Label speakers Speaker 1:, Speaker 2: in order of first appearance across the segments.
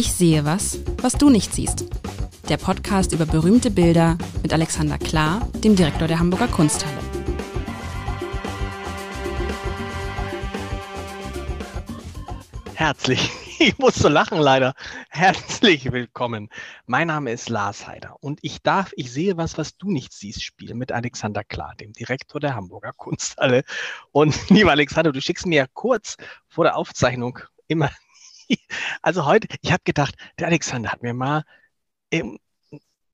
Speaker 1: Ich sehe was, was du nicht siehst. Der Podcast über berühmte Bilder mit Alexander Klar, dem Direktor der Hamburger Kunsthalle.
Speaker 2: Herzlich, ich muss so lachen leider. Herzlich willkommen. Mein Name ist Lars Heider und ich darf, ich sehe was, was du nicht siehst, spielen mit Alexander Klar, dem Direktor der Hamburger Kunsthalle. Und lieber Alexander, du schickst mir ja kurz vor der Aufzeichnung immer also heute, ich habe gedacht, der Alexander hat mir mal, ähm,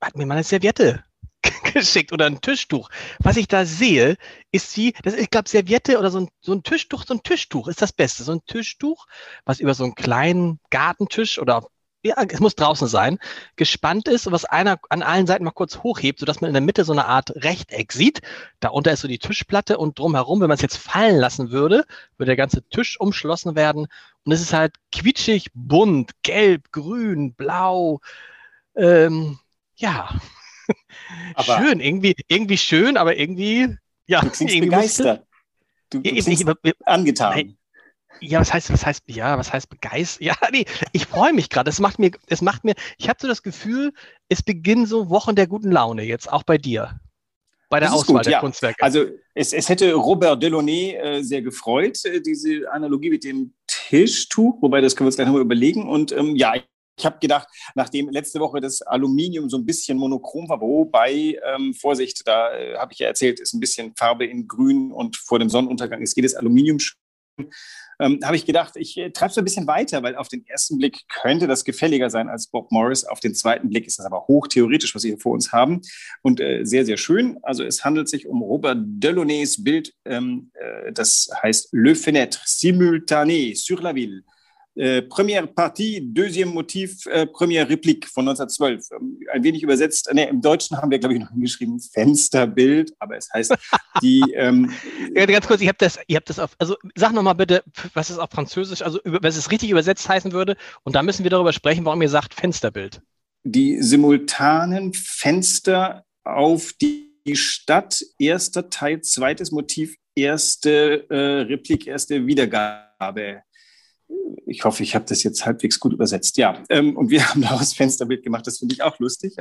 Speaker 2: hat mir mal eine Serviette geschickt oder ein Tischtuch. Was ich da sehe, ist wie, das ich glaube, Serviette oder so ein, so ein Tischtuch, so ein Tischtuch ist das Beste. So ein Tischtuch, was über so einen kleinen Gartentisch oder ja, es muss draußen sein, gespannt ist und was einer an allen Seiten mal kurz hochhebt, sodass man in der Mitte so eine Art Rechteck sieht. Darunter ist so die Tischplatte und drumherum, wenn man es jetzt fallen lassen würde, würde der ganze Tisch umschlossen werden. Und es ist halt quietschig, bunt, gelb, grün, blau. Ähm, ja, aber schön, irgendwie, irgendwie schön, aber irgendwie, ja.
Speaker 3: Du klingst begeistert. Du, du ich, angetan. Nein,
Speaker 2: ja, was heißt, was heißt, ja, was heißt begeistert? Ja, nee, ich freue mich gerade. Es macht mir, es macht mir, ich habe so das Gefühl, es beginnen so Wochen der guten Laune jetzt, auch bei dir. Bei der Auswahl gut, der ja. Kunstwerke.
Speaker 3: Also es, es hätte Robert Delaunay äh, sehr gefreut, äh, diese Analogie mit dem Tischtuch, wobei das können wir uns gleich nochmal überlegen. Und ähm, ja, ich habe gedacht, nachdem letzte Woche das Aluminium so ein bisschen monochrom war, wobei, ähm, Vorsicht, da äh, habe ich ja erzählt, ist ein bisschen Farbe in Grün und vor dem Sonnenuntergang ist jedes Aluminium ähm, habe ich gedacht, ich äh, treibe es ein bisschen weiter, weil auf den ersten Blick könnte das gefälliger sein als Bob Morris. Auf den zweiten Blick ist das aber hochtheoretisch, was wir hier vor uns haben und äh, sehr, sehr schön. Also es handelt sich um Robert Delaunay's Bild, ähm, äh, das heißt Le Fenêtre simultané sur la ville. Äh, Première Partie, deuxième Motiv, äh, Première Replik von 1912. Ähm, ein wenig übersetzt, nee, im Deutschen haben wir, glaube ich, noch hingeschrieben Fensterbild, aber es heißt die. Ähm,
Speaker 2: ja, ganz kurz, ich habe das, habt das auf, also sag nochmal bitte, was es auf Französisch, also was es richtig übersetzt heißen würde, und da müssen wir darüber sprechen, warum ihr sagt Fensterbild.
Speaker 3: Die simultanen Fenster auf die Stadt, erster Teil, zweites Motiv, erste äh, Replik, erste Wiedergabe ich hoffe, ich habe das jetzt halbwegs gut übersetzt. Ja, ähm, und wir haben daraus Fensterbild gemacht. Das finde ich auch lustig.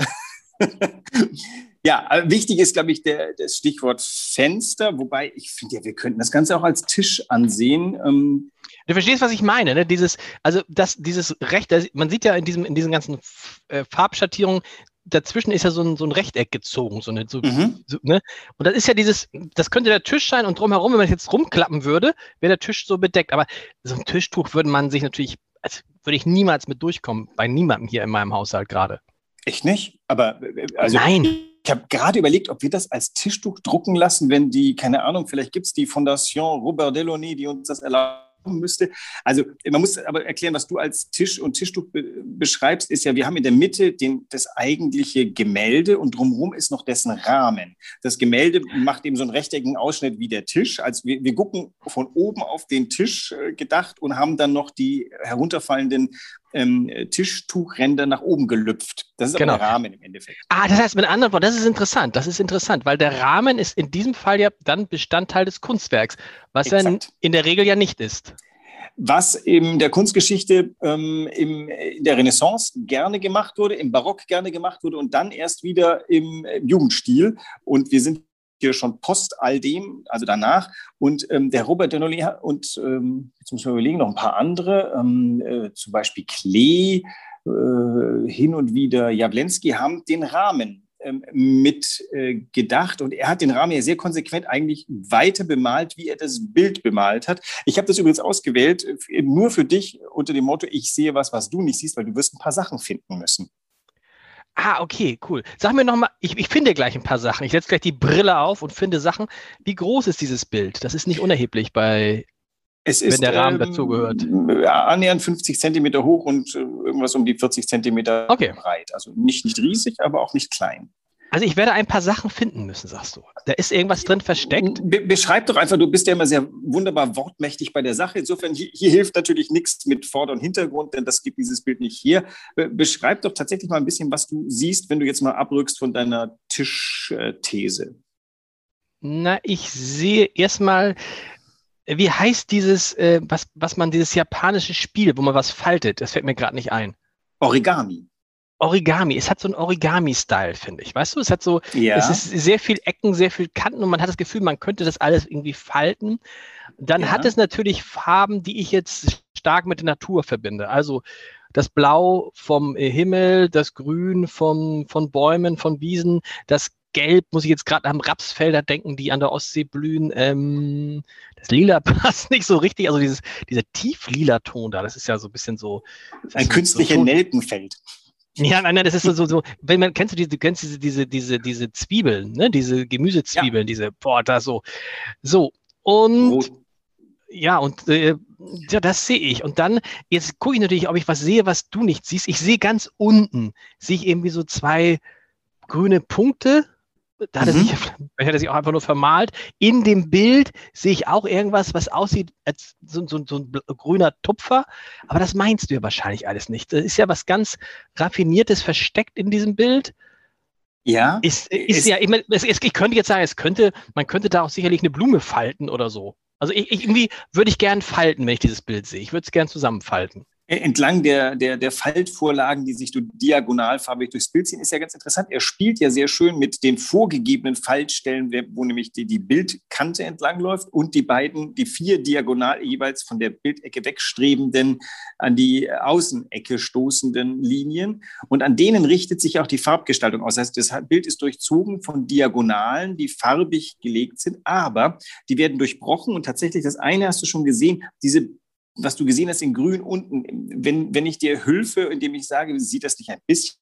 Speaker 3: ja, äh, wichtig ist, glaube ich, der, das Stichwort Fenster. Wobei ich finde ja, wir könnten das Ganze auch als Tisch ansehen. Ähm,
Speaker 2: Du verstehst, was ich meine, ne? Dieses, also das, dieses Recht, man sieht ja in diesem, in diesen ganzen äh, Farbschattierungen, dazwischen ist ja so ein, so ein Rechteck gezogen, so eine, so, mhm. so, ne? Und das ist ja dieses, das könnte der Tisch sein und drumherum, wenn man jetzt rumklappen würde, wäre der Tisch so bedeckt. Aber so ein Tischtuch würde man sich natürlich, also würde ich niemals mit durchkommen, bei niemandem hier in meinem Haushalt gerade.
Speaker 3: Echt nicht? Aber äh, also Nein. Ich habe gerade überlegt, ob wir das als Tischtuch drucken lassen, wenn die, keine Ahnung, vielleicht gibt es die Fondation Robert Delaunay, die uns das erlaubt müsste. Also man muss aber erklären, was du als Tisch und Tischtuch be beschreibst, ist ja, wir haben in der Mitte den, das eigentliche Gemälde und drumherum ist noch dessen Rahmen. Das Gemälde macht eben so einen rechteckigen Ausschnitt wie der Tisch. Also wir, wir gucken von oben auf den Tisch äh, gedacht und haben dann noch die herunterfallenden ähm, Tischtuchränder nach oben gelüpft. Das ist genau. aber der Rahmen im Endeffekt.
Speaker 2: Ah, das heißt mit anderen Worten, das ist interessant. Das ist interessant, weil der Rahmen ist in diesem Fall ja dann Bestandteil des Kunstwerks, was er in der Regel ja nicht ist
Speaker 3: was in der Kunstgeschichte ähm, im, in der Renaissance gerne gemacht wurde, im Barock gerne gemacht wurde und dann erst wieder im, im Jugendstil. Und wir sind hier schon post all dem, also danach. Und ähm, der Robert Denoli und ähm, jetzt muss man überlegen, noch ein paar andere, ähm, äh, zum Beispiel Klee, äh, hin und wieder Jawlensky, haben den Rahmen ähm, mit äh, und er hat den Rahmen ja sehr konsequent eigentlich weiter bemalt, wie er das Bild bemalt hat. Ich habe das übrigens ausgewählt, äh, nur für dich unter dem Motto, ich sehe was, was du nicht siehst, weil du wirst ein paar Sachen finden müssen.
Speaker 2: Ah, okay, cool. Sag mir nochmal, ich, ich finde gleich ein paar Sachen. Ich setze gleich die Brille auf und finde Sachen. Wie groß ist dieses Bild? Das ist nicht unerheblich bei,
Speaker 3: es wenn der Rahmen ähm, dazugehört. Annähernd 50 Zentimeter hoch und äh, irgendwas um die 40 Zentimeter okay. breit. Also nicht, nicht riesig, aber auch nicht klein.
Speaker 2: Also ich werde ein paar Sachen finden müssen, sagst du. Da ist irgendwas drin versteckt.
Speaker 3: Be beschreib doch einfach, du bist ja immer sehr wunderbar wortmächtig bei der Sache. Insofern, hier, hier hilft natürlich nichts mit Vorder- und Hintergrund, denn das gibt dieses Bild nicht hier. Be beschreib doch tatsächlich mal ein bisschen, was du siehst, wenn du jetzt mal abrückst von deiner Tischthese.
Speaker 2: Na, ich sehe erstmal, wie heißt dieses, äh, was, was man, dieses japanische Spiel, wo man was faltet? Das fällt mir gerade nicht ein.
Speaker 3: Origami.
Speaker 2: Origami. Es hat so einen Origami-Style, finde ich. Weißt du, es hat so, ja. es ist sehr viel Ecken, sehr viel Kanten und man hat das Gefühl, man könnte das alles irgendwie falten. Dann ja. hat es natürlich Farben, die ich jetzt stark mit der Natur verbinde. Also das Blau vom Himmel, das Grün vom, von Bäumen, von Wiesen, das Gelb, muss ich jetzt gerade an Rapsfelder denken, die an der Ostsee blühen. Ähm, das Lila passt nicht so richtig, also dieses, dieser tieflila Ton da, das ist ja so ein bisschen so.
Speaker 3: Ein künstlicher so, Nelkenfeld.
Speaker 2: Ja, nein, nein, das ist so, so, wenn man, kennst du diese, kennst diese, diese, diese, diese Zwiebeln, ne, diese Gemüsezwiebeln, ja. diese, boah, da so, so, und, Rot. ja, und, äh, ja, das sehe ich. Und dann, jetzt gucke ich natürlich, ob ich was sehe, was du nicht siehst. Ich sehe ganz unten, sehe ich irgendwie so zwei grüne Punkte, da hat, er sich, mhm. hat er sich auch einfach nur vermalt. In dem Bild sehe ich auch irgendwas, was aussieht als so, so, so, ein grüner Tupfer. Aber das meinst du ja wahrscheinlich alles nicht. Das ist ja was ganz Raffiniertes versteckt in diesem Bild.
Speaker 3: Ja.
Speaker 2: Ist, ist ja, ich, meine, es, ich könnte jetzt sagen, es könnte, man könnte da auch sicherlich eine Blume falten oder so. Also ich, ich, irgendwie würde ich gern falten, wenn ich dieses Bild sehe. Ich würde es gern zusammenfalten.
Speaker 3: Äh, entlang der, der, der Faltvorlagen, die sich diagonalfarbig durchs Bild ziehen, ist ja ganz interessant. Er spielt ja sehr schön mit den vorgegebenen Faltstellen, wo nämlich die, die Bildkante entlangläuft und die beiden, die vier diagonal jeweils von der Bildecke wegstrebenden, an die Außenecke stoßenden Linien. Und an denen richtet sich auch die Farbgestaltung aus. Das heißt, das Bild ist durchzogen von Diagonalen, die farbig gelegt sind, aber die werden durchbrochen und tatsächlich, das eine hast du schon gesehen, diese was du gesehen hast in Grün unten, wenn, wenn ich dir hülfe, indem ich sage, sieht das nicht ein bisschen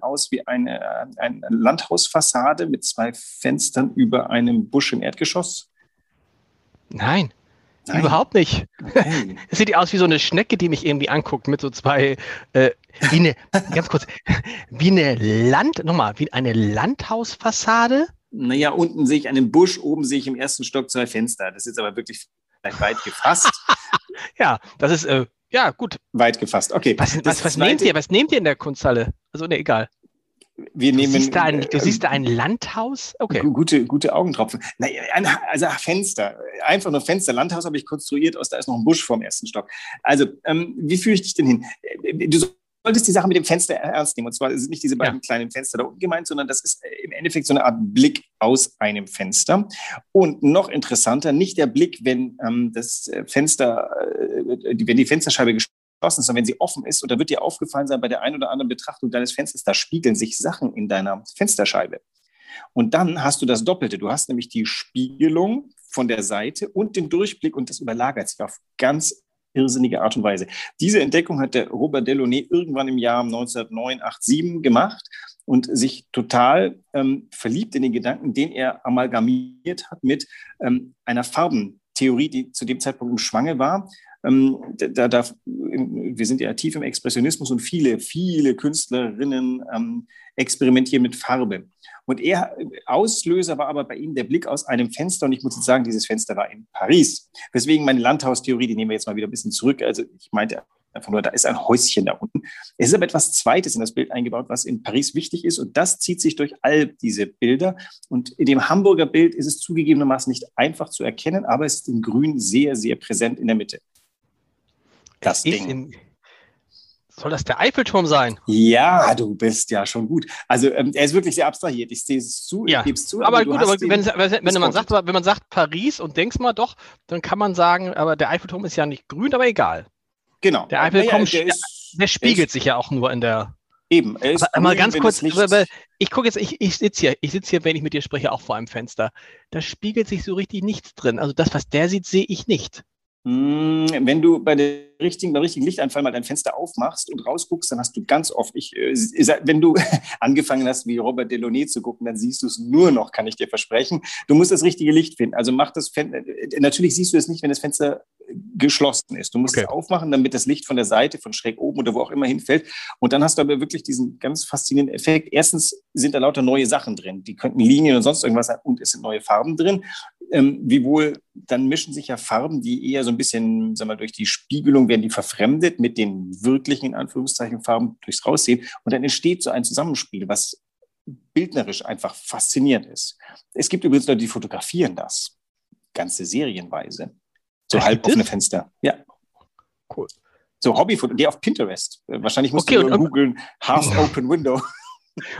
Speaker 3: aus wie eine, eine Landhausfassade mit zwei Fenstern über einem Busch im Erdgeschoss?
Speaker 2: Nein. Nein. Überhaupt nicht. Es sieht aus wie so eine Schnecke, die mich irgendwie anguckt mit so zwei, äh, wie eine, ganz kurz, wie eine Land, nochmal, wie eine Landhausfassade.
Speaker 3: Naja, unten sehe ich einen Busch, oben sehe ich im ersten Stock zwei Fenster. Das ist aber wirklich weit gefasst.
Speaker 2: ja, das ist, äh, ja, gut.
Speaker 3: Weit gefasst, okay.
Speaker 2: Was, was, was nehmt ihr? Was nehmt ihr in der Kunsthalle? Also, ne, egal.
Speaker 3: Wir nehmen,
Speaker 2: du, siehst da ein, du äh, siehst da ein Landhaus?
Speaker 3: Okay. Gute, gute Augentropfen. Naja, also Fenster. Einfach nur Fenster. Landhaus habe ich konstruiert aus, da ist noch ein Busch vorm ersten Stock. Also, ähm, wie führe ich dich denn hin? Äh, du solltest die Sache mit dem Fenster ernst nehmen. Und zwar sind nicht diese beiden ja. kleinen Fenster da unten gemeint, sondern das ist äh, im Endeffekt so eine Art Blick aus einem Fenster. Und noch interessanter, nicht der Blick, wenn ähm, das äh, Fenster, äh, wenn die Fensterscheibe geschlossen ist, sondern wenn sie offen ist. Und da wird dir aufgefallen sein, bei der einen oder anderen Betrachtung deines Fensters, da spiegeln sich Sachen in deiner Fensterscheibe. Und dann hast du das Doppelte. Du hast nämlich die Spiegelung von der Seite und den Durchblick und das überlagert sich auf ganz irrsinnige Art und Weise. Diese Entdeckung hat der Robert Delaunay irgendwann im Jahr 1987 gemacht und sich total ähm, verliebt in den Gedanken, den er amalgamiert hat mit ähm, einer Farbentheorie, die zu dem Zeitpunkt im Schwange war. Ähm, da, da, wir sind ja tief im Expressionismus und viele, viele Künstlerinnen ähm, experimentieren mit Farbe. Und er, Auslöser war aber bei ihm der Blick aus einem Fenster. Und ich muss jetzt sagen, dieses Fenster war in Paris. Weswegen meine Landhaustheorie, die nehmen wir jetzt mal wieder ein bisschen zurück. Also ich meinte einfach nur, da ist ein Häuschen da unten. Es ist aber etwas Zweites in das Bild eingebaut, was in Paris wichtig ist. Und das zieht sich durch all diese Bilder. Und in dem Hamburger Bild ist es zugegebenermaßen nicht einfach zu erkennen, aber es ist in Grün sehr, sehr präsent in der Mitte.
Speaker 2: Das Ding. In, soll das der Eiffelturm sein?
Speaker 3: Ja, du bist ja schon gut. Also ähm, er ist wirklich sehr abstrahiert. Ich sehe es zu,
Speaker 2: ja. ich gebe es zu. Aber, aber gut, aber wenn, wenn, wenn man sagt, wenn man sagt Paris und denkst mal doch, dann kann man sagen, aber der Eiffelturm ist ja nicht grün, aber egal.
Speaker 3: Genau.
Speaker 2: Der Eiffelturm, ja, der, ist, der, spiegelt ist, sich ja auch nur in der.
Speaker 3: Eben.
Speaker 2: Er ist aber, mal ganz kurz, ich gucke jetzt, ich, ich sitze hier, ich sitze hier, wenn ich mit dir spreche, auch vor einem Fenster. Da spiegelt sich so richtig nichts drin. Also das, was der sieht, sehe ich nicht.
Speaker 3: Hm, wenn du bei der richtigen, beim richtigen Lichteinfall mal dein Fenster aufmachst und rausguckst, dann hast du ganz oft, ich, äh, wenn du angefangen hast, wie Robert Delaunay zu gucken, dann siehst du es nur noch, kann ich dir versprechen. Du musst das richtige Licht finden. Also mach das Fenster, äh, natürlich siehst du es nicht, wenn das Fenster geschlossen ist. Du musst okay. es aufmachen, damit das Licht von der Seite, von schräg oben oder wo auch immer hinfällt. Und dann hast du aber wirklich diesen ganz faszinierenden Effekt. Erstens sind da lauter neue Sachen drin. Die könnten Linien und sonst irgendwas sein und es sind neue Farben drin. Ähm, wiewohl dann mischen sich ja Farben, die eher so ein bisschen, sagen wir, durch die Spiegelung werden die verfremdet mit den wirklichen, in Anführungszeichen, Farben durchs Raussehen. Und dann entsteht so ein Zusammenspiel, was bildnerisch einfach faszinierend ist. Es gibt übrigens Leute, die fotografieren das. Ganze serienweise. So halboffene Fenster. Ja.
Speaker 2: Cool.
Speaker 3: So Hobbyfoto, der auf Pinterest. Wahrscheinlich musst okay, du googeln, Half Open Window.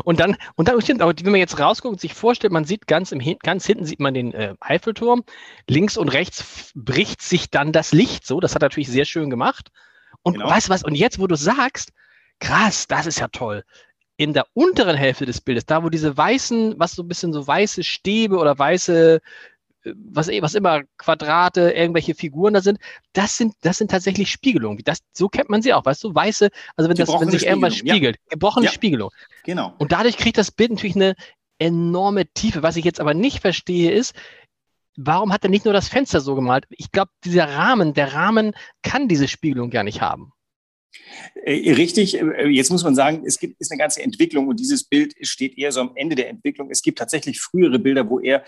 Speaker 2: Und dann, und dann stimmt, aber wenn man jetzt rausguckt und sich vorstellt, man sieht ganz, im, ganz hinten sieht man den äh, Eiffelturm, links und rechts bricht sich dann das Licht so, das hat er natürlich sehr schön gemacht. Und genau. weißt du was, und jetzt, wo du sagst, krass, das ist ja toll. In der unteren Hälfte des Bildes, da wo diese weißen, was so ein bisschen so weiße Stäbe oder weiße was, was immer Quadrate, irgendwelche Figuren da sind, das sind, das sind tatsächlich Spiegelungen. Das, so kennt man sie auch, weißt du, weiße, also wenn, das, wenn sich irgendwas spiegelt, ja. gebrochene ja. Spiegelung. Genau. Und dadurch kriegt das Bild natürlich eine enorme Tiefe. Was ich jetzt aber nicht verstehe, ist, warum hat er nicht nur das Fenster so gemalt? Ich glaube, dieser Rahmen, der Rahmen kann diese Spiegelung gar nicht haben.
Speaker 3: Äh, richtig, äh, jetzt muss man sagen, es gibt, ist eine ganze Entwicklung und dieses Bild steht eher so am Ende der Entwicklung. Es gibt tatsächlich frühere Bilder, wo er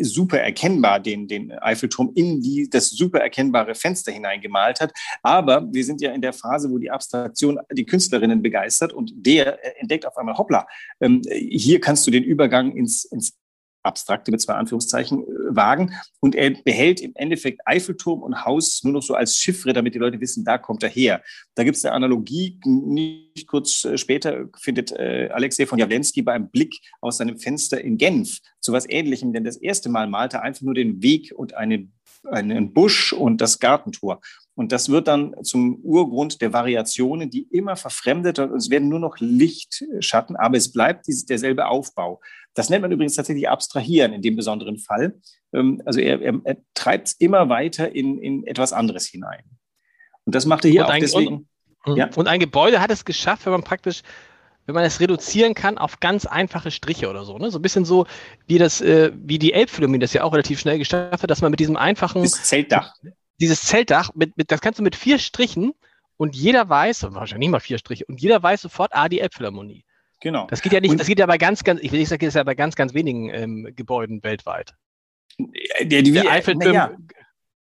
Speaker 3: super erkennbar den, den Eiffelturm in die, das super erkennbare Fenster hineingemalt hat. Aber wir sind ja in der Phase, wo die Abstraktion die Künstlerinnen begeistert und der entdeckt auf einmal, hoppla, ähm, hier kannst du den Übergang ins, ins abstrakte mit zwei Anführungszeichen äh, wagen. Und er behält im Endeffekt Eiffelturm und Haus nur noch so als Chiffre, damit die Leute wissen, da kommt er her. Da gibt es eine Analogie. Nicht kurz äh, später findet äh, Alexei von Jawlensky bei einem Blick aus seinem Fenster in Genf zu was Ähnlichem, denn das erste Mal malte er einfach nur den Weg und eine, einen Busch und das Gartentor. Und das wird dann zum Urgrund der Variationen, die immer verfremdet und es werden nur noch Lichtschatten, aber es bleibt derselbe Aufbau. Das nennt man übrigens tatsächlich Abstrahieren in dem besonderen Fall. Ähm, also er, er, er treibt es immer weiter in, in etwas anderes hinein. Und das macht er hier und auch ein, deswegen.
Speaker 2: Und, ja? und ein Gebäude hat es geschafft, wenn man praktisch wenn man es reduzieren kann auf ganz einfache Striche oder so. Ne? So ein bisschen so, wie das, äh, wie die Elbphilharmonie das ja auch relativ schnell geschafft hat, dass man mit diesem einfachen.
Speaker 3: Das Zeltdach.
Speaker 2: Dieses Zeltdach, mit, mit, das kannst du mit vier Strichen und jeder weiß, wahrscheinlich nicht mal vier Striche, und jeder weiß sofort, ah, die Elbphilharmonie. Genau. Das geht ja nicht, und, das geht ja bei ganz, ganz, ich will nicht sagen, das ist ja bei ganz, ganz wenigen ähm, Gebäuden weltweit.
Speaker 3: Der, der, der Eiffelturm. Ja,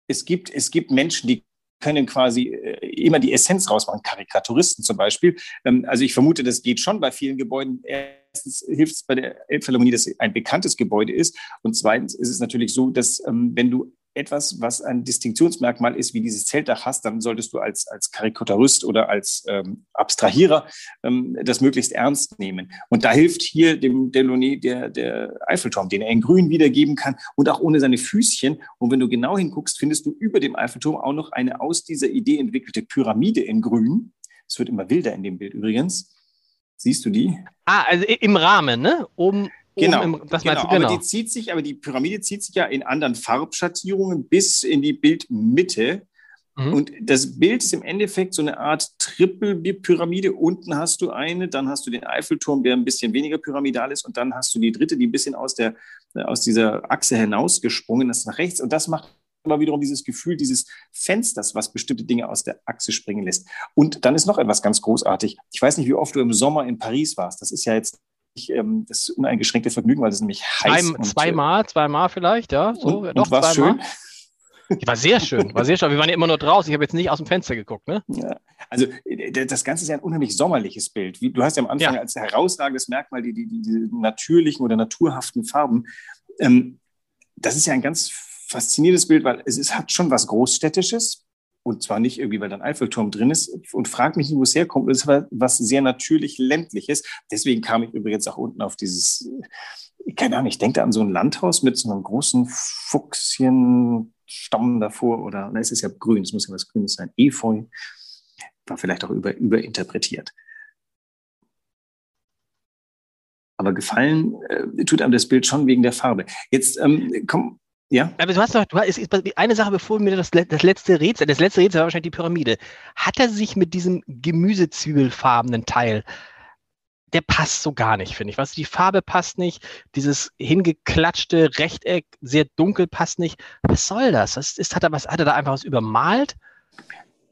Speaker 3: es gibt, es gibt Menschen, die können quasi äh, immer die Essenz rausmachen, Karikaturisten zum Beispiel. Ähm, also ich vermute, das geht schon bei vielen Gebäuden. Erstens hilft es bei der Elbphilharmonie, dass ein bekanntes Gebäude ist. Und zweitens ist es natürlich so, dass ähm, wenn du etwas, was ein Distinktionsmerkmal ist, wie dieses Zeltdach hast, dann solltest du als, als Karikaturist oder als ähm, Abstrahierer ähm, das möglichst ernst nehmen. Und da hilft hier dem Delaunay der, der Eiffelturm, den er in grün wiedergeben kann und auch ohne seine Füßchen. Und wenn du genau hinguckst, findest du über dem Eiffelturm auch noch eine aus dieser Idee entwickelte Pyramide in grün. Es wird immer wilder in dem Bild übrigens. Siehst du die?
Speaker 2: Ah, also im Rahmen, ne?
Speaker 3: Oben, Genau, im, das genau. Du, genau. aber die zieht sich, aber die Pyramide zieht sich ja in anderen Farbschattierungen bis in die Bildmitte. Mhm. Und das Bild ist im Endeffekt so eine Art Triple-Pyramide. Unten hast du eine, dann hast du den Eiffelturm, der ein bisschen weniger pyramidal ist, und dann hast du die dritte, die ein bisschen aus, der, aus dieser Achse hinausgesprungen ist nach rechts. Und das macht aber wiederum dieses Gefühl dieses Fensters, was bestimmte Dinge aus der Achse springen lässt. Und dann ist noch etwas ganz großartig. Ich weiß nicht, wie oft du im Sommer in Paris warst. Das ist ja jetzt ähm, das uneingeschränkte Vergnügen, weil es nämlich heiß
Speaker 2: Zwei, Zweimal, zweimal vielleicht, ja.
Speaker 3: So, und, doch, und war schön.
Speaker 2: War sehr schön, war sehr schön. Wir waren ja immer nur draußen. Ich habe jetzt nicht aus dem Fenster geguckt, ne?
Speaker 3: Ja. Also das Ganze ist ja ein unheimlich sommerliches Bild. Du hast ja am Anfang ja. als herausragendes Merkmal die, die, die, natürlichen oder naturhaften Farben. Ähm, das ist ja ein ganz faszinierendes Bild, weil es, es hat schon was Großstädtisches, und zwar nicht irgendwie, weil da ein Eiffelturm drin ist. Und frag mich nicht, wo es herkommt. Es war was sehr natürlich ländliches. Deswegen kam ich übrigens auch unten auf dieses, keine Ahnung, ich denke da an so ein Landhaus mit so einem großen Fuchschenstamm davor. Oder, na, es ist ja grün, es muss ja was Grünes sein. Efeu. War vielleicht auch über, überinterpretiert. Aber gefallen äh, tut einem das Bild schon wegen der Farbe. Jetzt ähm, komm, ja.
Speaker 2: Aber du hast doch, du hast, eine Sache, bevor mir das, das letzte Rätsel, das letzte Rätsel war wahrscheinlich die Pyramide. Hat er sich mit diesem gemüsezwiebelfarbenen Teil, der passt so gar nicht, finde ich. Was die Farbe passt nicht, dieses hingeklatschte Rechteck, sehr dunkel passt nicht. Was soll das? das ist, hat er was, hat er da einfach was übermalt?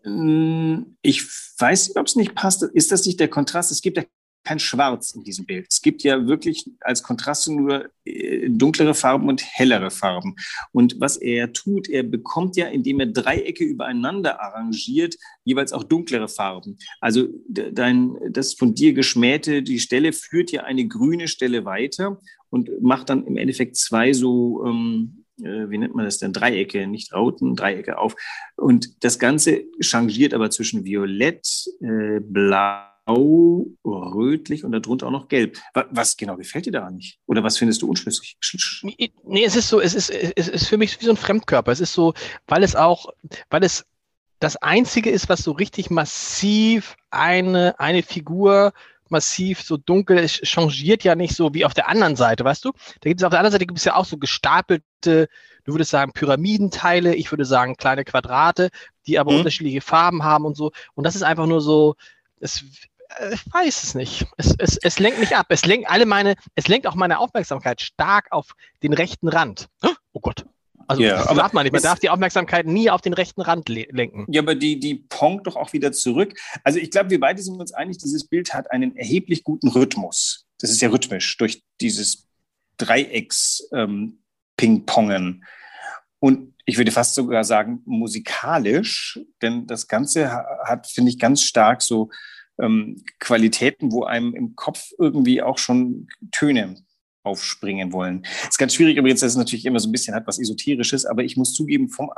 Speaker 3: Hm, ich weiß nicht, ob es nicht passt. Ist das nicht der Kontrast? Es gibt ja kein Schwarz in diesem Bild. Es gibt ja wirklich als Kontraste nur äh, dunklere Farben und hellere Farben. Und was er tut, er bekommt ja, indem er Dreiecke übereinander arrangiert, jeweils auch dunklere Farben. Also dein, das von dir geschmähte, die Stelle führt ja eine grüne Stelle weiter und macht dann im Endeffekt zwei so ähm, äh, wie nennt man das denn, Dreiecke, nicht Rauten, Dreiecke auf. Und das Ganze changiert aber zwischen Violett, äh, Blau, rötlich und darunter auch noch gelb. Was genau gefällt dir da nicht? Oder was findest du unschlüssig?
Speaker 2: Nee, es ist so, es ist, es ist für mich wie so ein Fremdkörper. Es ist so, weil es auch, weil es das Einzige ist, was so richtig massiv eine, eine Figur massiv so dunkel, es changiert ja nicht so wie auf der anderen Seite, weißt du? Da gibt es auf der anderen Seite gibt es ja auch so gestapelte, du würdest sagen Pyramidenteile, ich würde sagen kleine Quadrate, die aber mhm. unterschiedliche Farben haben und so. Und das ist einfach nur so, es, ich weiß es nicht. Es, es, es lenkt mich ab. Es lenkt alle meine, es lenkt auch meine Aufmerksamkeit stark auf den rechten Rand. Oh Gott. Also ja, das darf man nicht. Man darf die Aufmerksamkeit nie auf den rechten Rand lenken.
Speaker 3: Ja, aber die, die pongt doch auch wieder zurück. Also ich glaube, wir beide sind uns einig, dieses Bild hat einen erheblich guten Rhythmus. Das ist ja rhythmisch durch dieses Dreiecks-Ping-Pongen. Ähm, Und ich würde fast sogar sagen, musikalisch, denn das Ganze hat, finde ich, ganz stark so ähm, Qualitäten, wo einem im Kopf irgendwie auch schon Töne aufspringen wollen. Ist ganz schwierig übrigens, dass es natürlich immer so ein bisschen hat was Esoterisches, aber ich muss zugeben, vom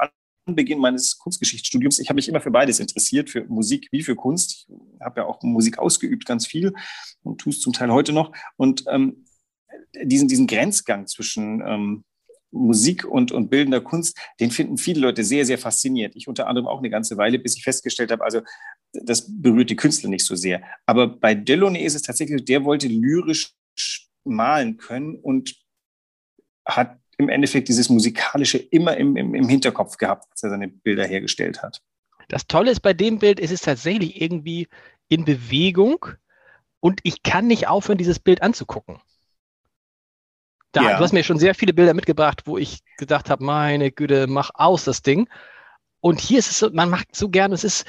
Speaker 3: Anbeginn meines Kunstgeschichtsstudiums, ich habe mich immer für beides interessiert, für Musik wie für Kunst. Ich habe ja auch Musik ausgeübt, ganz viel und tue es zum Teil heute noch. Und ähm, diesen, diesen Grenzgang zwischen ähm, Musik und, und bildender Kunst, den finden viele Leute sehr, sehr faszinierend. Ich unter anderem auch eine ganze Weile, bis ich festgestellt habe, also das berührt die Künstler nicht so sehr. Aber bei Delaunay ist es tatsächlich, der wollte lyrisch malen können und hat im Endeffekt dieses Musikalische immer im, im, im Hinterkopf gehabt, als er seine Bilder hergestellt hat.
Speaker 2: Das Tolle ist bei dem Bild, es ist tatsächlich irgendwie in Bewegung und ich kann nicht aufhören, dieses Bild anzugucken. Da, ja. Du hast mir schon sehr viele Bilder mitgebracht, wo ich gedacht habe, meine Güte, mach aus das Ding. Und hier ist es so, man macht so gerne, es ist,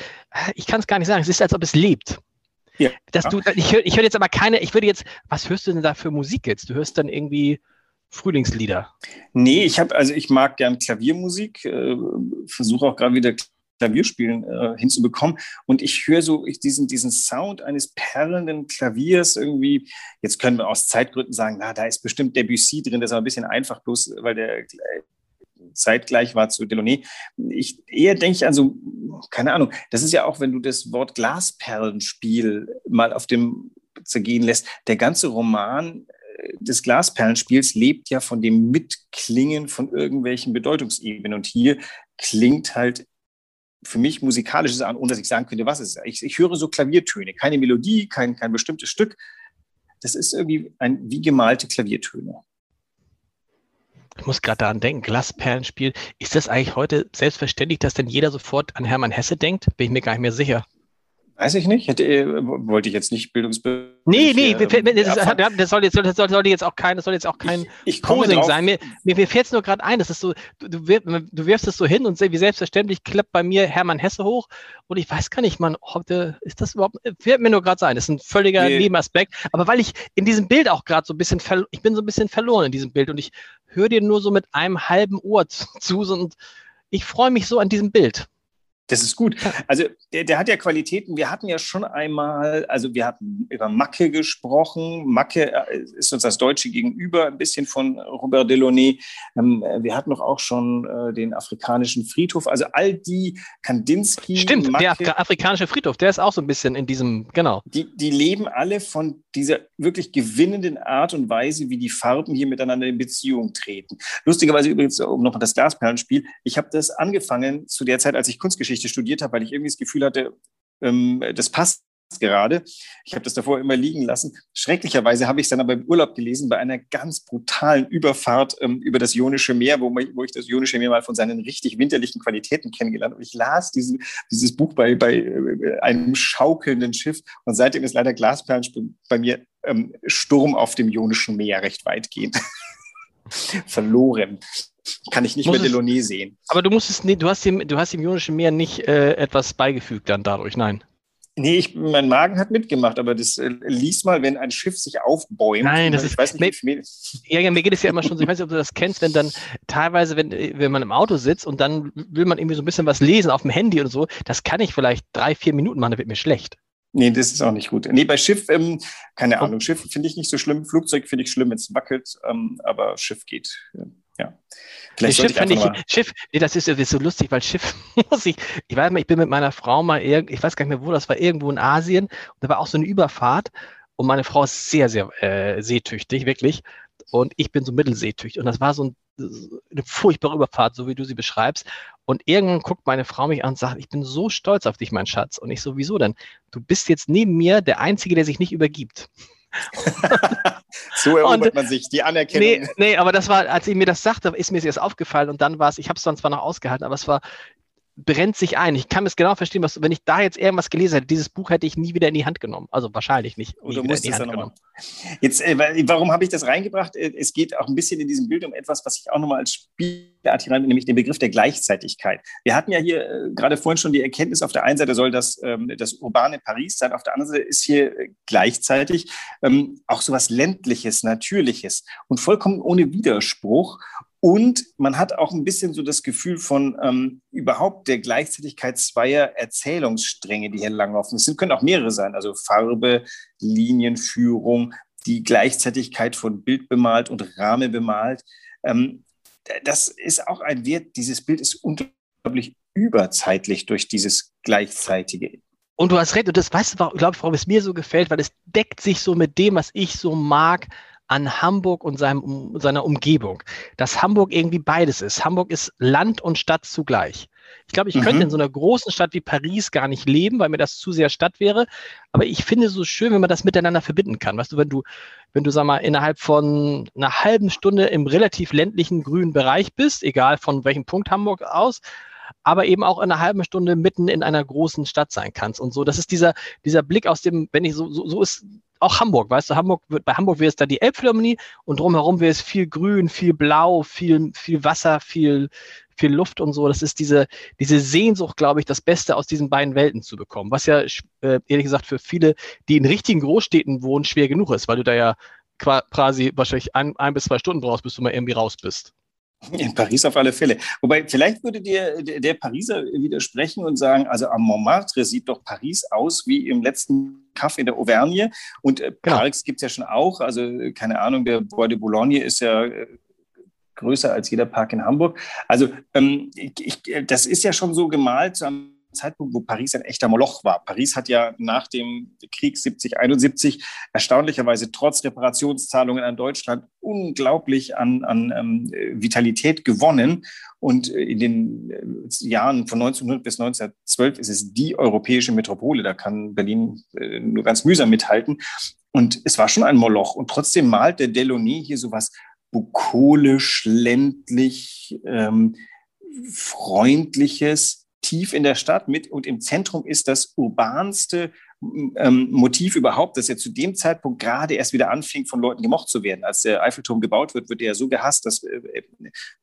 Speaker 2: ich kann es gar nicht sagen, es ist, als ob es lebt. Ja. Dass du, ich höre hör jetzt aber keine, ich würde jetzt, was hörst du denn da für Musik jetzt? Du hörst dann irgendwie Frühlingslieder.
Speaker 3: Nee, ich habe, also ich mag gern Klaviermusik, äh, versuche auch gerade wieder Klavierspielen äh, hinzubekommen. Und ich höre so ich diesen, diesen Sound eines perlenden Klaviers irgendwie. Jetzt können wir aus Zeitgründen sagen, na, da ist bestimmt Debussy drin, das ist aber ein bisschen einfach, bloß weil der zeitgleich war zu Delaunay. Ich eher denke ich an so, keine Ahnung, das ist ja auch, wenn du das Wort Glasperlenspiel mal auf dem zergehen lässt, der ganze Roman äh, des Glasperlenspiels lebt ja von dem Mitklingen von irgendwelchen Bedeutungsebenen. Und hier klingt halt für mich musikalisches an, ohne dass ich sagen könnte, was es ist. Ich, ich höre so Klaviertöne, keine Melodie, kein, kein bestimmtes Stück. Das ist irgendwie ein, wie gemalte Klaviertöne
Speaker 2: ich muss gerade daran denken, Glasperlenspiel. Ist das eigentlich heute selbstverständlich, dass denn jeder sofort an Hermann Hesse denkt? Bin ich mir gar nicht mehr sicher.
Speaker 3: Weiß ich nicht. Hätte, äh, wollte ich jetzt nicht Bildungsbild.
Speaker 2: Nee, nee, äh, das, das, soll jetzt, das soll, jetzt auch kein, das soll jetzt auch kein ich, ich Posing sein. Mir, mir, mir fällt es nur gerade ein, das ist so, du, du, du, wirfst es so hin und wie selbstverständlich klappt bei mir Hermann Hesse hoch und ich weiß gar nicht, man, heute ist das überhaupt, wird mir nur gerade sein. Das ist ein völliger nee. Nebenaspekt. Aber weil ich in diesem Bild auch gerade so ein bisschen, ich bin so ein bisschen verloren in diesem Bild und ich höre dir nur so mit einem halben Ohr zu und ich freue mich so an diesem Bild.
Speaker 3: Das ist gut. Also der, der, hat ja Qualitäten. Wir hatten ja schon einmal, also wir hatten über Macke gesprochen. Macke äh, ist uns das Deutsche gegenüber, ein bisschen von Robert Delaunay. Ähm, wir hatten doch auch schon äh, den afrikanischen Friedhof. Also all die Kandinsky.
Speaker 2: Stimmt, Macke, der afrikanische Friedhof, der ist auch so ein bisschen in diesem, genau.
Speaker 3: Die, die leben alle von dieser wirklich gewinnenden Art und Weise, wie die Farben hier miteinander in Beziehung treten. Lustigerweise übrigens, um nochmal das Glasperlenspiel, ich habe das angefangen zu der Zeit, als ich Kunstgeschichte studiert habe, weil ich irgendwie das Gefühl hatte, ähm, das passt gerade. Ich habe das davor immer liegen lassen. Schrecklicherweise habe ich es dann aber im Urlaub gelesen bei einer ganz brutalen Überfahrt ähm, über das Ionische Meer, wo, wo, ich das Ionische Meer mal von seinen richtig winterlichen Qualitäten kennengelernt habe. Ich las diesen, dieses Buch bei, bei äh, einem schaukelnden Schiff und seitdem ist leider Glasperlen bei mir ähm, Sturm auf dem Ionischen Meer recht weitgehend verloren. Kann ich nicht mehr Delaunay sehen.
Speaker 2: Aber du musstest, nee, du hast dem, du hast dem Ionischen Meer nicht äh, etwas beigefügt dann dadurch, nein.
Speaker 3: Nee, ich, mein Magen hat mitgemacht, aber das äh, lies mal, wenn ein Schiff sich aufbäumt.
Speaker 2: Nein, das ist. Nicht, mir, ja, ja, mir geht es ja immer schon so. Ich weiß nicht, ob du das kennst, wenn dann teilweise, wenn, wenn man im Auto sitzt und dann will man irgendwie so ein bisschen was lesen auf dem Handy und so, das kann ich vielleicht drei, vier Minuten machen, da wird mir schlecht.
Speaker 3: Nee, das ist auch nicht gut. Nee, bei Schiff, ähm, keine Ahnung, Schiff finde ich nicht so schlimm. Flugzeug finde ich schlimm, wenn es wackelt, ähm, aber Schiff geht.
Speaker 2: Vielleicht Schiff finde ich, Schiff, nee, das ist, ist so lustig, weil Schiff muss ich, ich weiß mal, ich bin mit meiner Frau mal, irg, ich weiß gar nicht mehr wo, das war irgendwo in Asien und da war auch so eine Überfahrt und meine Frau ist sehr, sehr äh, seetüchtig, wirklich. Und ich bin so mittelseetüchtig. Und das war so ein, eine furchtbare Überfahrt, so wie du sie beschreibst. Und irgendwann guckt meine Frau mich an und sagt, ich bin so stolz auf dich, mein Schatz. Und ich so, wieso denn? Du bist jetzt neben mir der Einzige, der sich nicht übergibt.
Speaker 3: so erobert und, man sich die Anerkennung.
Speaker 2: Nee, nee, aber das war, als ich mir das sagte, ist mir erst aufgefallen und dann war es, ich habe es dann zwar noch ausgehalten, aber es war, brennt sich ein. Ich kann es genau verstehen, was, wenn ich da jetzt irgendwas gelesen hätte, dieses Buch hätte ich nie wieder in die Hand genommen. Also wahrscheinlich nicht.
Speaker 3: Oder musst die Hand genommen. Jetzt, äh, warum habe ich das reingebracht? Äh, es geht auch ein bisschen in diesem Bild um etwas, was ich auch nochmal als Spielart hier rein, nämlich den Begriff der Gleichzeitigkeit. Wir hatten ja hier äh, gerade vorhin schon die Erkenntnis, auf der einen Seite soll das, ähm, das urbane Paris sein, auf der anderen Seite ist hier äh, gleichzeitig ähm, auch so was ländliches, natürliches und vollkommen ohne Widerspruch. Und man hat auch ein bisschen so das Gefühl von ähm, überhaupt der Gleichzeitigkeit zweier Erzählungsstränge, die hier langlaufen. Es sind, können auch mehrere sein, also Farbe, Linienführung, die Gleichzeitigkeit von Bild bemalt und Rahmen bemalt. Ähm, das ist auch ein Wert, dieses Bild ist unglaublich überzeitlich durch dieses Gleichzeitige.
Speaker 2: Und du hast recht, und das weißt du, glaube ich, warum es mir so gefällt, weil es deckt sich so mit dem, was ich so mag an Hamburg und seinem, seiner Umgebung, dass Hamburg irgendwie beides ist. Hamburg ist Land und Stadt zugleich. Ich glaube, ich mhm. könnte in so einer großen Stadt wie Paris gar nicht leben, weil mir das zu sehr Stadt wäre. Aber ich finde es so schön, wenn man das miteinander verbinden kann. Weißt du, wenn du, wenn du, sag mal, innerhalb von einer halben Stunde im relativ ländlichen grünen Bereich bist, egal von welchem Punkt Hamburg aus, aber eben auch in einer halben Stunde mitten in einer großen Stadt sein kannst und so. Das ist dieser, dieser Blick aus dem, wenn ich so, so, so ist auch Hamburg, weißt du, Hamburg wird, bei Hamburg wäre es da die Elbphilharmonie und drumherum wäre es viel Grün, viel Blau, viel, viel Wasser, viel, viel Luft und so. Das ist diese, diese Sehnsucht, glaube ich, das Beste aus diesen beiden Welten zu bekommen. Was ja, äh, ehrlich gesagt, für viele, die in richtigen Großstädten wohnen, schwer genug ist, weil du da ja quasi wahrscheinlich ein, ein bis zwei Stunden brauchst, bis du mal irgendwie raus bist.
Speaker 3: In Paris auf alle Fälle. Wobei, vielleicht würde dir der Pariser widersprechen und sagen, also am Montmartre sieht doch Paris aus wie im letzten Kaff in der Auvergne. Und äh, genau. Parks gibt es ja schon auch. Also, keine Ahnung, der Bois de Boulogne ist ja äh, größer als jeder Park in Hamburg. Also, ähm, ich, das ist ja schon so gemalt. Am Zeitpunkt, wo Paris ein echter Moloch war. Paris hat ja nach dem Krieg 70, 71 erstaunlicherweise trotz Reparationszahlungen an Deutschland unglaublich an, an ähm, Vitalität gewonnen. Und äh, in den äh, Jahren von 1900 bis 1912 ist es die europäische Metropole. Da kann Berlin äh, nur ganz mühsam mithalten. Und es war schon ein Moloch. Und trotzdem malt der Delaunay hier so was bukolisch, ländlich, ähm, freundliches, tief in der Stadt mit und im Zentrum ist das urbanste ähm, Motiv überhaupt, das ja zu dem Zeitpunkt gerade erst wieder anfing, von Leuten gemocht zu werden. Als der Eiffelturm gebaut wird, wird er so gehasst, dass äh,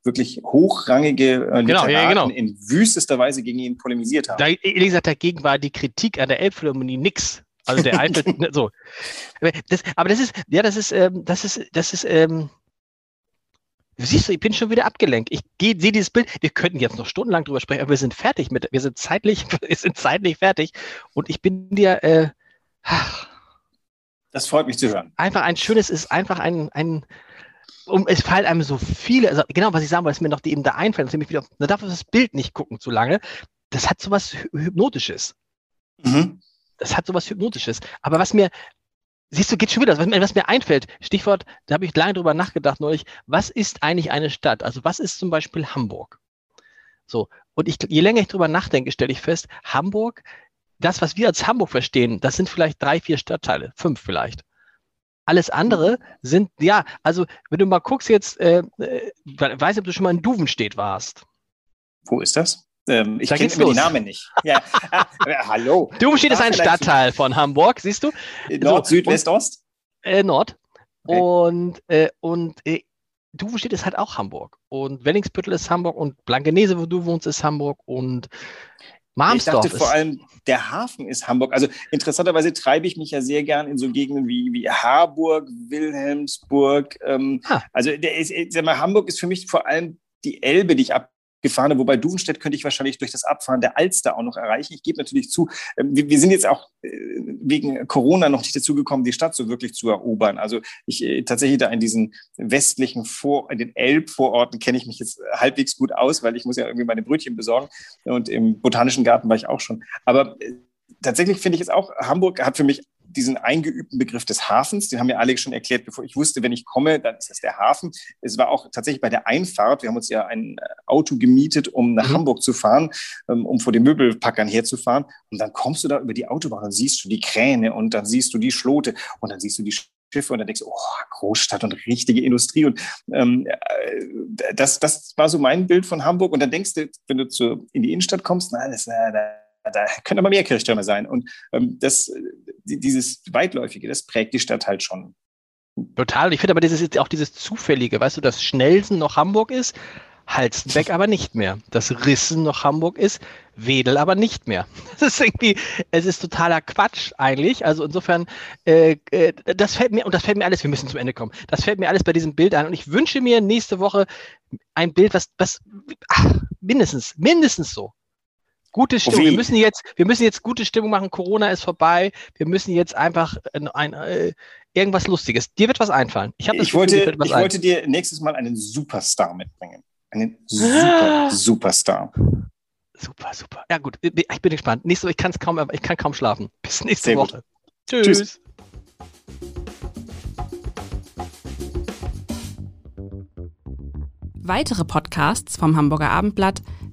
Speaker 3: wirklich hochrangige äh, genau, ja, genau. in wüstester Weise gegen ihn polemisiert haben.
Speaker 2: Da, ehrlich gesagt, dagegen war die Kritik an der Elbphilharmonie nix. Also der Eiffel, so. Das, aber das ist, ja, das ist, ähm, das ist, das ist, ähm, Siehst du, ich bin schon wieder abgelenkt. Ich sehe dieses Bild. Wir könnten jetzt noch stundenlang drüber sprechen, aber wir sind fertig mit, wir sind zeitlich, wir sind zeitlich fertig. Und ich bin dir, äh,
Speaker 3: das freut mich zu hören.
Speaker 2: Einfach ein schönes, ist einfach ein, ein, um, es fallen einem so viele, also genau, was ich sagen wollte, ist mir noch die eben da einfällt, nämlich wieder, da darf man das Bild nicht gucken zu lange. Das hat so was Hypnotisches. Mhm. Das hat so was Hypnotisches. Aber was mir Siehst du, geht schon wieder. Was, was mir einfällt, Stichwort, da habe ich lange drüber nachgedacht neulich, was ist eigentlich eine Stadt? Also was ist zum Beispiel Hamburg? So, und ich, je länger ich drüber nachdenke, stelle ich fest, Hamburg, das, was wir als Hamburg verstehen, das sind vielleicht drei, vier Stadtteile, fünf vielleicht. Alles andere sind, ja, also wenn du mal guckst jetzt, äh, äh, weiß nicht, ob du schon mal in Duvenstedt warst.
Speaker 3: Wo ist das? Ähm, ich kenne die Namen nicht. Ja.
Speaker 2: Ah, äh, hallo. Dubenstedt ist ein Stadtteil von Hamburg, siehst du?
Speaker 3: Nord, so, Süd, West, Ost?
Speaker 2: Äh, Nord. Okay. Und, äh, und äh, Duvenstedt ist halt auch Hamburg. Und Wellingsbüttel ist Hamburg und Blankenese, wo du wohnst, ist Hamburg und
Speaker 3: Marmsdorf. Ich dachte vor allem, der Hafen ist Hamburg. Also interessanterweise treibe ich mich ja sehr gern in so Gegenden wie, wie Harburg, Wilhelmsburg. Ähm, ah. Also der ist, sag mal, Hamburg ist für mich vor allem die Elbe, die ich ab gefahren. Wobei Duvenstedt könnte ich wahrscheinlich durch das Abfahren der Alster auch noch erreichen. Ich gebe natürlich zu, ähm, wir, wir sind jetzt auch äh, wegen Corona noch nicht dazu gekommen, die Stadt so wirklich zu erobern. Also ich äh, tatsächlich da in diesen westlichen Vor, in den Elbvororten kenne ich mich jetzt halbwegs gut aus, weil ich muss ja irgendwie meine Brötchen besorgen. Und im Botanischen Garten war ich auch schon. Aber äh, tatsächlich finde ich jetzt auch, Hamburg hat für mich diesen eingeübten Begriff des Hafens, den haben ja Alex schon erklärt, bevor ich wusste, wenn ich komme, dann ist das der Hafen. Es war auch tatsächlich bei der Einfahrt, wir haben uns ja ein äh, Auto gemietet, um nach mhm. Hamburg zu fahren, ähm, um vor den Möbelpackern herzufahren. Und dann kommst du da über die Autobahn und siehst du die Kräne und dann siehst du die Schlote und dann siehst du die Schiffe und dann denkst du, oh, Großstadt und richtige Industrie. Und ähm, äh, das, das war so mein Bild von Hamburg. Und dann denkst du, wenn du zu, in die Innenstadt kommst, na, das, na, da können aber mehr Kirchtürme sein. Und ähm, das, dieses Weitläufige, das prägt die Stadt halt schon.
Speaker 2: Total. Ich finde aber, jetzt auch dieses Zufällige, weißt du, dass Schnellsen noch Hamburg ist, Halstenbeck aber nicht mehr. Dass Rissen noch Hamburg ist, Wedel aber nicht mehr. Das ist irgendwie, es ist totaler Quatsch eigentlich. Also insofern, äh, äh, das fällt mir, und das fällt mir alles, wir müssen zum Ende kommen, das fällt mir alles bei diesem Bild ein. Und ich wünsche mir nächste Woche ein Bild, was, was ach, mindestens, mindestens so Gute Stimmung. Wir müssen jetzt, wir müssen jetzt gute Stimmung machen. Corona ist vorbei. Wir müssen jetzt einfach ein, ein, äh, irgendwas Lustiges. Dir wird was einfallen.
Speaker 3: Ich, ich, Gefühl, wollte, ich ein. wollte dir nächstes Mal einen Superstar mitbringen. Einen super, Superstar.
Speaker 2: Super, super. Ja gut, ich bin gespannt. Nächste Woche, ich kann es kaum, ich kann kaum schlafen. Bis nächste
Speaker 3: Sehr
Speaker 2: Woche.
Speaker 3: Tschüss. Tschüss.
Speaker 1: Weitere Podcasts vom Hamburger Abendblatt